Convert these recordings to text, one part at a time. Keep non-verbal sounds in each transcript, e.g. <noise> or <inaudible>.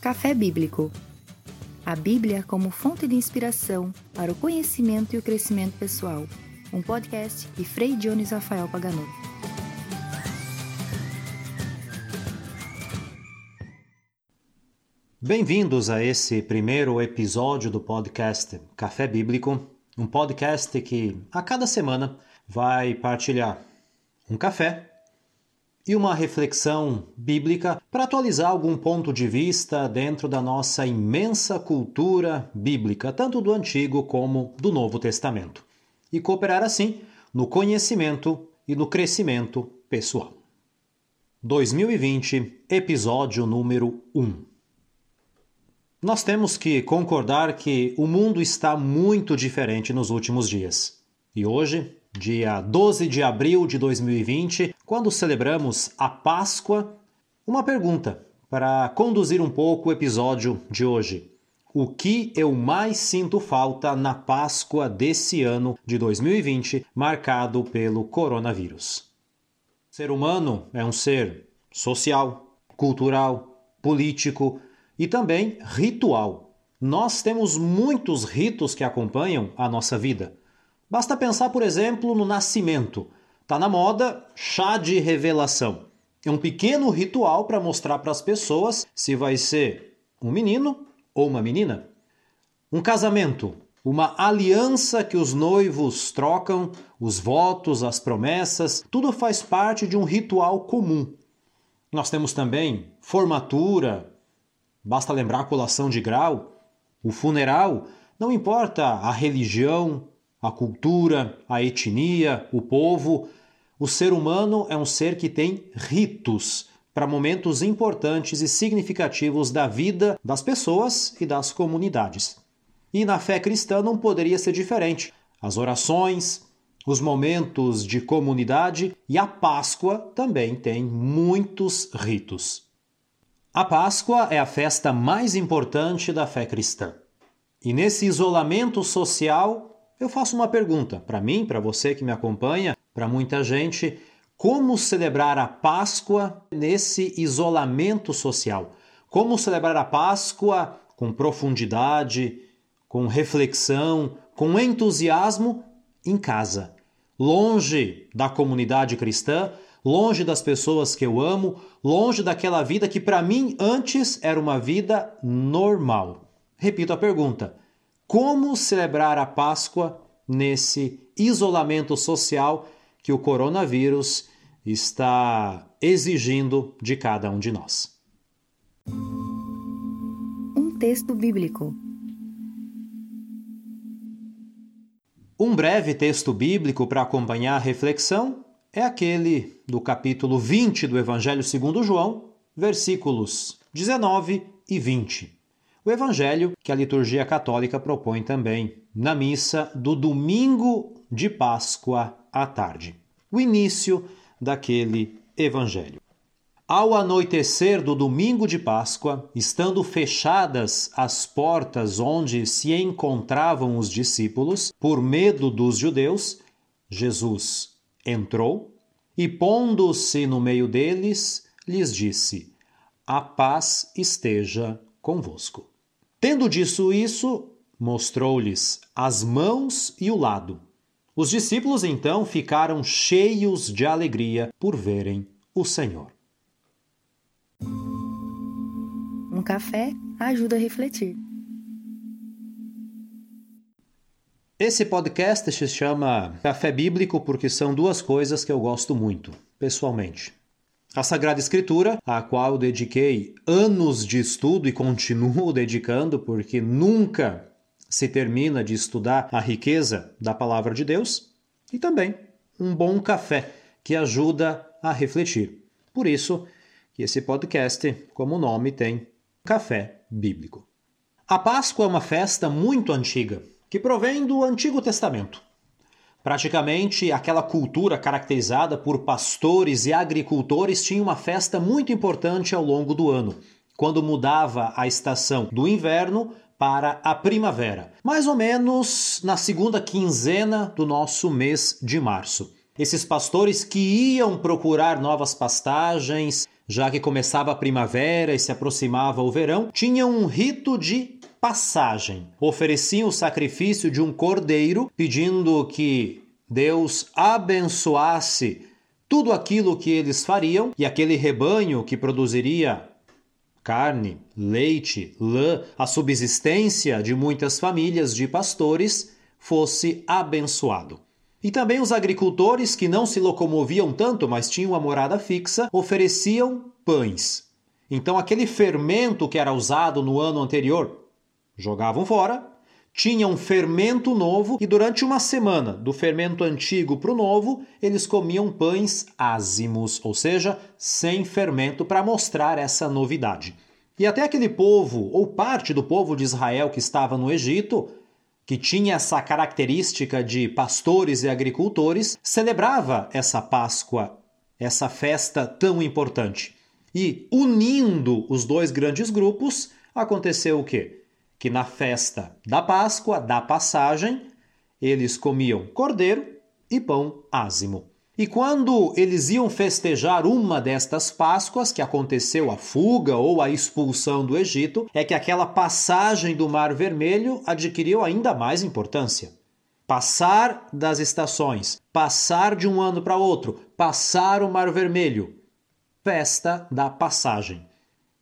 Café Bíblico. A Bíblia como fonte de inspiração para o conhecimento e o crescimento pessoal. Um podcast de Frei Dionis Rafael Pagano. Bem-vindos a esse primeiro episódio do podcast Café Bíblico, um podcast que a cada semana vai partilhar um café e uma reflexão bíblica para atualizar algum ponto de vista dentro da nossa imensa cultura bíblica, tanto do Antigo como do Novo Testamento, e cooperar assim no conhecimento e no crescimento pessoal. 2020, episódio número 1. Nós temos que concordar que o mundo está muito diferente nos últimos dias. E hoje dia 12 de abril de 2020, quando celebramos a Páscoa, uma pergunta para conduzir um pouco o episódio de hoje. O que eu mais sinto falta na Páscoa desse ano de 2020, marcado pelo coronavírus? O ser humano é um ser social, cultural, político e também ritual. Nós temos muitos ritos que acompanham a nossa vida. Basta pensar, por exemplo, no nascimento. Tá na moda chá de revelação. É um pequeno ritual para mostrar para as pessoas se vai ser um menino ou uma menina. Um casamento, uma aliança que os noivos trocam, os votos, as promessas, tudo faz parte de um ritual comum. Nós temos também formatura, basta lembrar a colação de grau, o funeral, não importa a religião, a cultura, a etnia, o povo. O ser humano é um ser que tem ritos para momentos importantes e significativos da vida das pessoas e das comunidades. E na fé cristã não poderia ser diferente. As orações, os momentos de comunidade e a Páscoa também tem muitos ritos. A Páscoa é a festa mais importante da fé cristã. E nesse isolamento social, eu faço uma pergunta para mim, para você que me acompanha, para muita gente: como celebrar a Páscoa nesse isolamento social? Como celebrar a Páscoa com profundidade, com reflexão, com entusiasmo em casa, longe da comunidade cristã, longe das pessoas que eu amo, longe daquela vida que para mim antes era uma vida normal. Repito a pergunta: como celebrar a Páscoa nesse isolamento social que o coronavírus está exigindo de cada um de nós. Um texto bíblico. Um breve texto bíblico para acompanhar a reflexão é aquele do capítulo 20 do Evangelho segundo João, versículos 19 e 20 o evangelho que a liturgia católica propõe também na missa do domingo de Páscoa à tarde. O início daquele evangelho. Ao anoitecer do domingo de Páscoa, estando fechadas as portas onde se encontravam os discípulos, por medo dos judeus, Jesus entrou e, pondo-se no meio deles, lhes disse: A paz esteja convosco. Tendo dito isso, mostrou-lhes as mãos e o lado. Os discípulos então ficaram cheios de alegria por verem o Senhor. Um café ajuda a refletir. Esse podcast se chama Café Bíblico porque são duas coisas que eu gosto muito, pessoalmente. A Sagrada Escritura, a qual eu dediquei anos de estudo e continuo <laughs> dedicando, porque nunca se termina de estudar a riqueza da palavra de Deus, e também um bom café que ajuda a refletir. Por isso que esse podcast, como nome, tem Café Bíblico. A Páscoa é uma festa muito antiga, que provém do Antigo Testamento. Praticamente aquela cultura caracterizada por pastores e agricultores tinha uma festa muito importante ao longo do ano, quando mudava a estação do inverno para a primavera, mais ou menos na segunda quinzena do nosso mês de março. Esses pastores que iam procurar novas pastagens, já que começava a primavera e se aproximava o verão, tinham um rito de passagem. Ofereciam o sacrifício de um cordeiro, pedindo que Deus abençoasse tudo aquilo que eles fariam e aquele rebanho que produziria carne, leite, lã, a subsistência de muitas famílias de pastores fosse abençoado. E também os agricultores que não se locomoviam tanto, mas tinham uma morada fixa, ofereciam pães. Então aquele fermento que era usado no ano anterior, jogavam fora, tinha um fermento novo e durante uma semana, do fermento antigo para o novo, eles comiam pães ázimos, ou seja, sem fermento, para mostrar essa novidade. E até aquele povo, ou parte do povo de Israel que estava no Egito, que tinha essa característica de pastores e agricultores, celebrava essa Páscoa, essa festa tão importante. E unindo os dois grandes grupos, aconteceu o quê? Que na festa da Páscoa, da passagem, eles comiam cordeiro e pão ázimo. E quando eles iam festejar uma destas Páscoas, que aconteceu a fuga ou a expulsão do Egito, é que aquela passagem do Mar Vermelho adquiriu ainda mais importância. Passar das estações, passar de um ano para outro, passar o Mar Vermelho. Festa da passagem.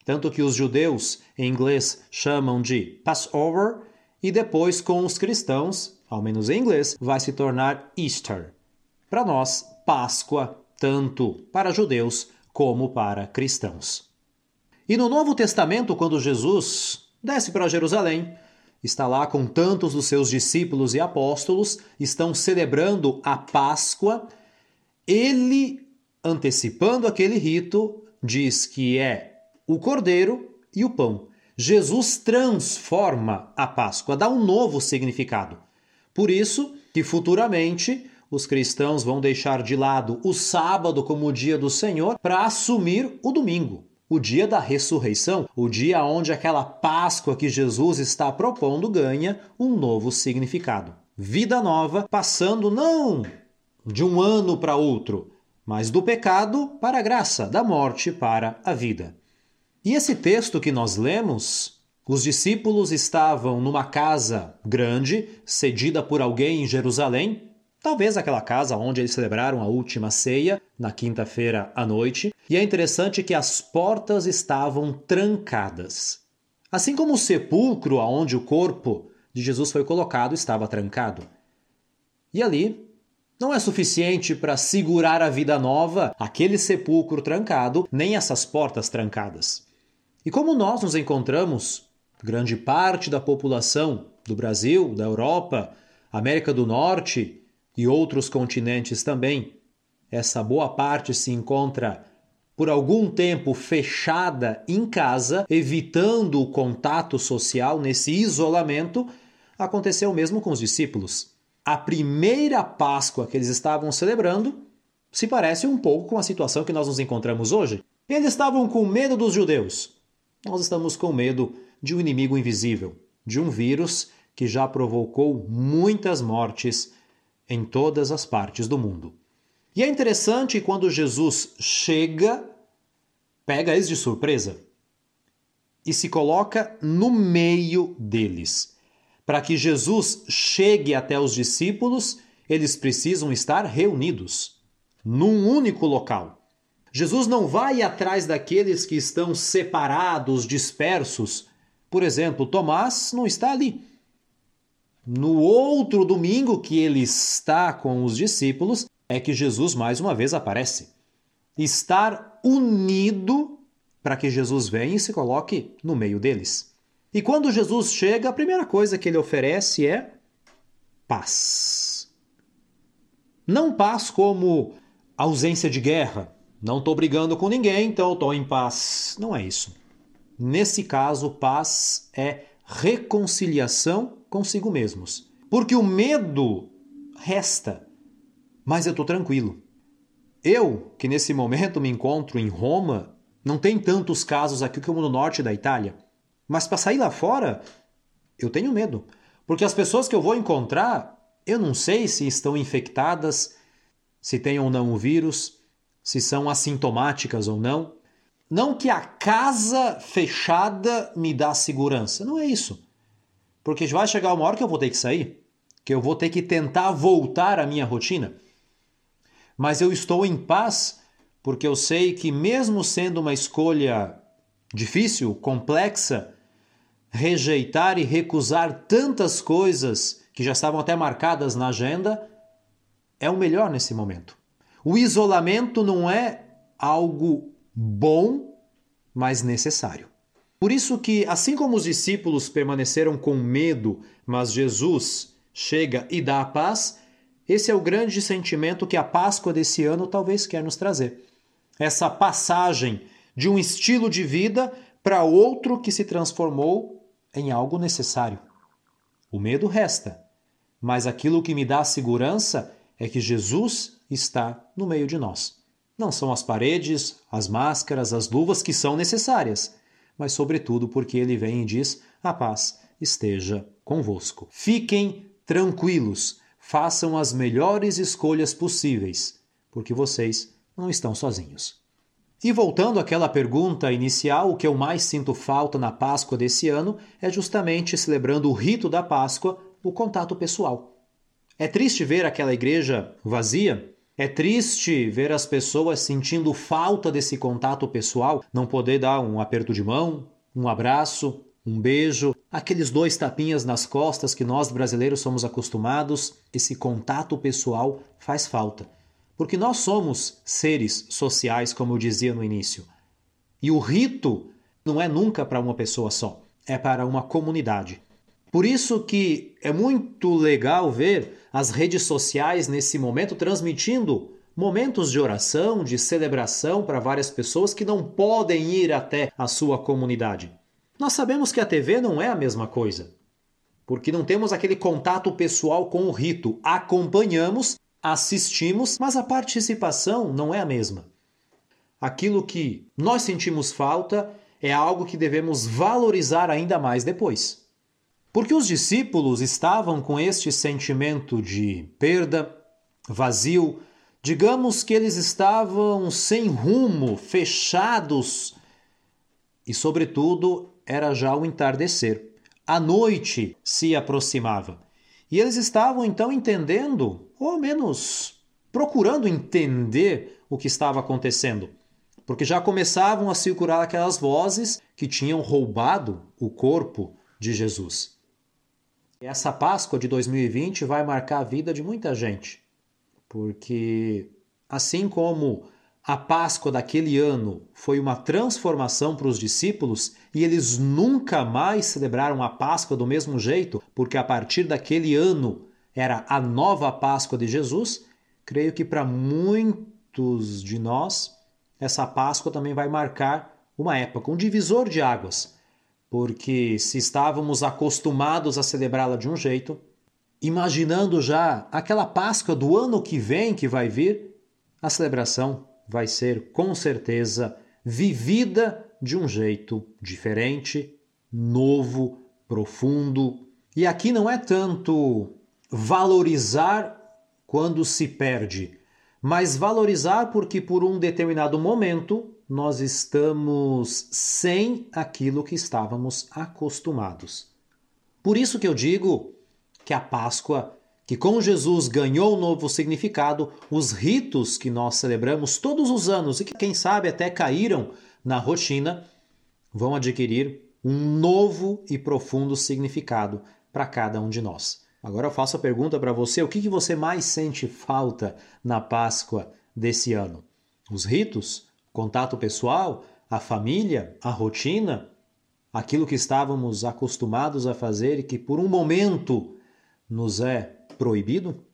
Tanto que os judeus, em inglês, chamam de Passover, e depois com os cristãos, ao menos em inglês, vai se tornar Easter. Para nós, Páscoa, tanto para judeus como para cristãos. E no Novo Testamento, quando Jesus desce para Jerusalém, está lá com tantos dos seus discípulos e apóstolos, estão celebrando a Páscoa, ele, antecipando aquele rito, diz que é o cordeiro e o pão. Jesus transforma a Páscoa, dá um novo significado. Por isso que futuramente os cristãos vão deixar de lado o sábado como o dia do Senhor para assumir o domingo, o dia da ressurreição, o dia onde aquela Páscoa que Jesus está propondo ganha um novo significado. Vida nova, passando não de um ano para outro, mas do pecado para a graça, da morte para a vida. E esse texto que nós lemos, os discípulos estavam numa casa grande, cedida por alguém em Jerusalém, talvez aquela casa onde eles celebraram a última ceia, na quinta-feira à noite, e é interessante que as portas estavam trancadas. Assim como o sepulcro aonde o corpo de Jesus foi colocado estava trancado. E ali não é suficiente para segurar a vida nova aquele sepulcro trancado, nem essas portas trancadas. E como nós nos encontramos, grande parte da população do Brasil, da Europa, América do Norte e outros continentes também, essa boa parte se encontra por algum tempo fechada em casa, evitando o contato social nesse isolamento, aconteceu mesmo com os discípulos. A primeira Páscoa que eles estavam celebrando se parece um pouco com a situação que nós nos encontramos hoje. Eles estavam com medo dos judeus. Nós estamos com medo de um inimigo invisível, de um vírus que já provocou muitas mortes em todas as partes do mundo. E é interessante quando Jesus chega, pega eles de surpresa e se coloca no meio deles. Para que Jesus chegue até os discípulos, eles precisam estar reunidos num único local. Jesus não vai atrás daqueles que estão separados, dispersos. Por exemplo, Tomás não está ali. No outro domingo que ele está com os discípulos, é que Jesus mais uma vez aparece. Estar unido para que Jesus venha e se coloque no meio deles. E quando Jesus chega, a primeira coisa que ele oferece é paz. Não paz como ausência de guerra. Não estou brigando com ninguém, então estou em paz. Não é isso. Nesse caso, paz é reconciliação consigo mesmos. Porque o medo resta, mas eu estou tranquilo. Eu, que nesse momento me encontro em Roma, não tem tantos casos aqui como no norte da Itália. Mas para sair lá fora, eu tenho medo. Porque as pessoas que eu vou encontrar, eu não sei se estão infectadas, se têm ou não o vírus, se são assintomáticas ou não. não que a casa fechada me dá segurança, não é isso. Porque vai chegar uma hora que eu vou ter que sair, que eu vou ter que tentar voltar à minha rotina. Mas eu estou em paz porque eu sei que, mesmo sendo uma escolha difícil, complexa, rejeitar e recusar tantas coisas que já estavam até marcadas na agenda é o melhor nesse momento. O isolamento não é algo bom, mas necessário. Por isso que, assim como os discípulos permaneceram com medo, mas Jesus chega e dá a paz, esse é o grande sentimento que a Páscoa desse ano talvez quer nos trazer. Essa passagem de um estilo de vida para outro que se transformou em algo necessário. O medo resta, mas aquilo que me dá segurança é que Jesus está no meio de nós. Não são as paredes, as máscaras, as luvas que são necessárias, mas sobretudo porque ele vem e diz: a paz esteja convosco. Fiquem tranquilos, façam as melhores escolhas possíveis, porque vocês não estão sozinhos. E voltando àquela pergunta inicial, o que eu mais sinto falta na Páscoa desse ano é justamente celebrando o rito da Páscoa, o contato pessoal. É triste ver aquela igreja vazia. É triste ver as pessoas sentindo falta desse contato pessoal, não poder dar um aperto de mão, um abraço, um beijo, aqueles dois tapinhas nas costas que nós brasileiros somos acostumados. Esse contato pessoal faz falta. Porque nós somos seres sociais, como eu dizia no início. E o rito não é nunca para uma pessoa só, é para uma comunidade. Por isso que é muito legal ver as redes sociais nesse momento transmitindo momentos de oração, de celebração para várias pessoas que não podem ir até a sua comunidade. Nós sabemos que a TV não é a mesma coisa, porque não temos aquele contato pessoal com o rito. Acompanhamos, assistimos, mas a participação não é a mesma. Aquilo que nós sentimos falta é algo que devemos valorizar ainda mais depois. Porque os discípulos estavam com este sentimento de perda, vazio, digamos que eles estavam sem rumo, fechados, e, sobretudo, era já o entardecer. A noite se aproximava. E eles estavam então entendendo, ou ao menos procurando entender o que estava acontecendo, porque já começavam a circular aquelas vozes que tinham roubado o corpo de Jesus. Essa Páscoa de 2020 vai marcar a vida de muita gente, porque assim como a Páscoa daquele ano foi uma transformação para os discípulos e eles nunca mais celebraram a Páscoa do mesmo jeito, porque a partir daquele ano era a nova Páscoa de Jesus, creio que para muitos de nós essa Páscoa também vai marcar uma época, um divisor de águas porque se estávamos acostumados a celebrá-la de um jeito, imaginando já aquela Páscoa do ano que vem que vai vir, a celebração vai ser com certeza vivida de um jeito diferente, novo, profundo. E aqui não é tanto valorizar quando se perde, mas valorizar porque por um determinado momento nós estamos sem aquilo que estávamos acostumados. Por isso que eu digo que a Páscoa, que com Jesus ganhou um novo significado, os ritos que nós celebramos todos os anos e que quem sabe até caíram na rotina, vão adquirir um novo e profundo significado para cada um de nós. Agora eu faço a pergunta para você: o que, que você mais sente falta na Páscoa desse ano? Os ritos? contato pessoal, a família, a rotina, aquilo que estávamos acostumados a fazer e que por um momento nos é proibido,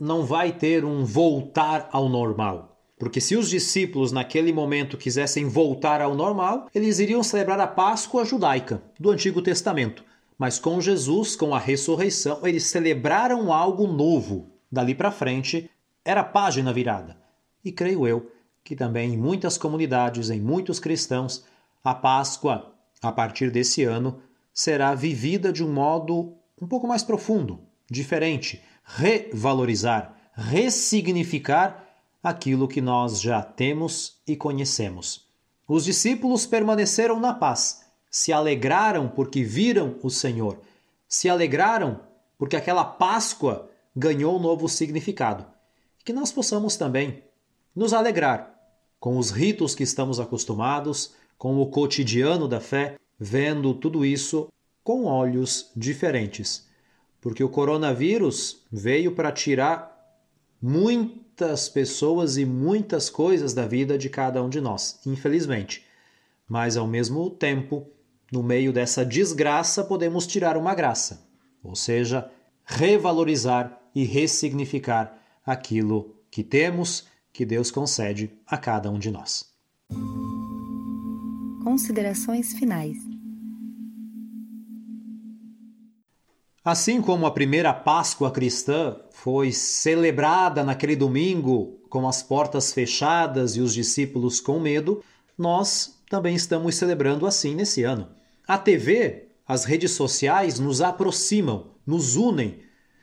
não vai ter um voltar ao normal. Porque se os discípulos naquele momento quisessem voltar ao normal, eles iriam celebrar a Páscoa judaica do Antigo Testamento. Mas com Jesus, com a ressurreição, eles celebraram algo novo. Dali para frente, era página virada. E creio eu que também em muitas comunidades, em muitos cristãos, a Páscoa, a partir desse ano, será vivida de um modo um pouco mais profundo, diferente, revalorizar, ressignificar aquilo que nós já temos e conhecemos. Os discípulos permaneceram na paz, se alegraram porque viram o Senhor, se alegraram porque aquela Páscoa ganhou um novo significado. Que nós possamos também nos alegrar com os ritos que estamos acostumados, com o cotidiano da fé, vendo tudo isso com olhos diferentes. Porque o coronavírus veio para tirar muitas pessoas e muitas coisas da vida de cada um de nós, infelizmente. Mas ao mesmo tempo, no meio dessa desgraça, podemos tirar uma graça, ou seja, revalorizar e ressignificar aquilo que temos, que Deus concede a cada um de nós. Considerações finais. Assim como a primeira Páscoa cristã foi celebrada naquele domingo com as portas fechadas e os discípulos com medo, nós também estamos celebrando assim nesse ano. A TV, as redes sociais nos aproximam, nos unem,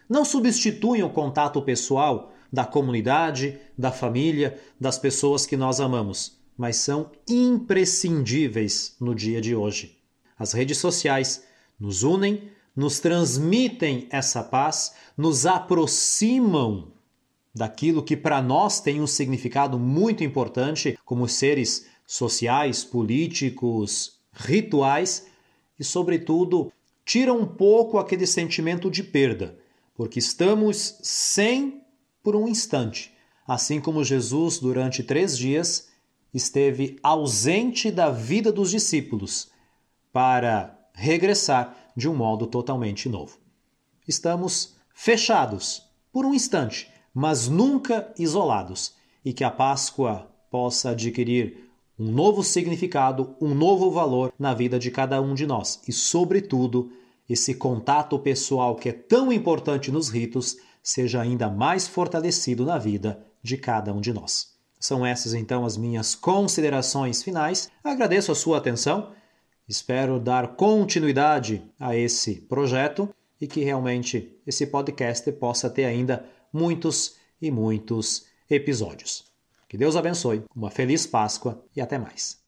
não substituem o contato pessoal da comunidade, da família, das pessoas que nós amamos, mas são imprescindíveis no dia de hoje. As redes sociais nos unem, nos transmitem essa paz, nos aproximam daquilo que para nós tem um significado muito importante, como seres sociais, políticos, rituais e, sobretudo, tiram um pouco aquele sentimento de perda, porque estamos sem por um instante, assim como Jesus, durante três dias, esteve ausente da vida dos discípulos para regressar de um modo totalmente novo. Estamos fechados por um instante, mas nunca isolados, e que a Páscoa possa adquirir um novo significado, um novo valor na vida de cada um de nós e, sobretudo, esse contato pessoal que é tão importante nos ritos seja ainda mais fortalecido na vida de cada um de nós. São essas então as minhas considerações finais. Agradeço a sua atenção Espero dar continuidade a esse projeto e que realmente esse podcast possa ter ainda muitos e muitos episódios. Que Deus abençoe, uma feliz Páscoa e até mais.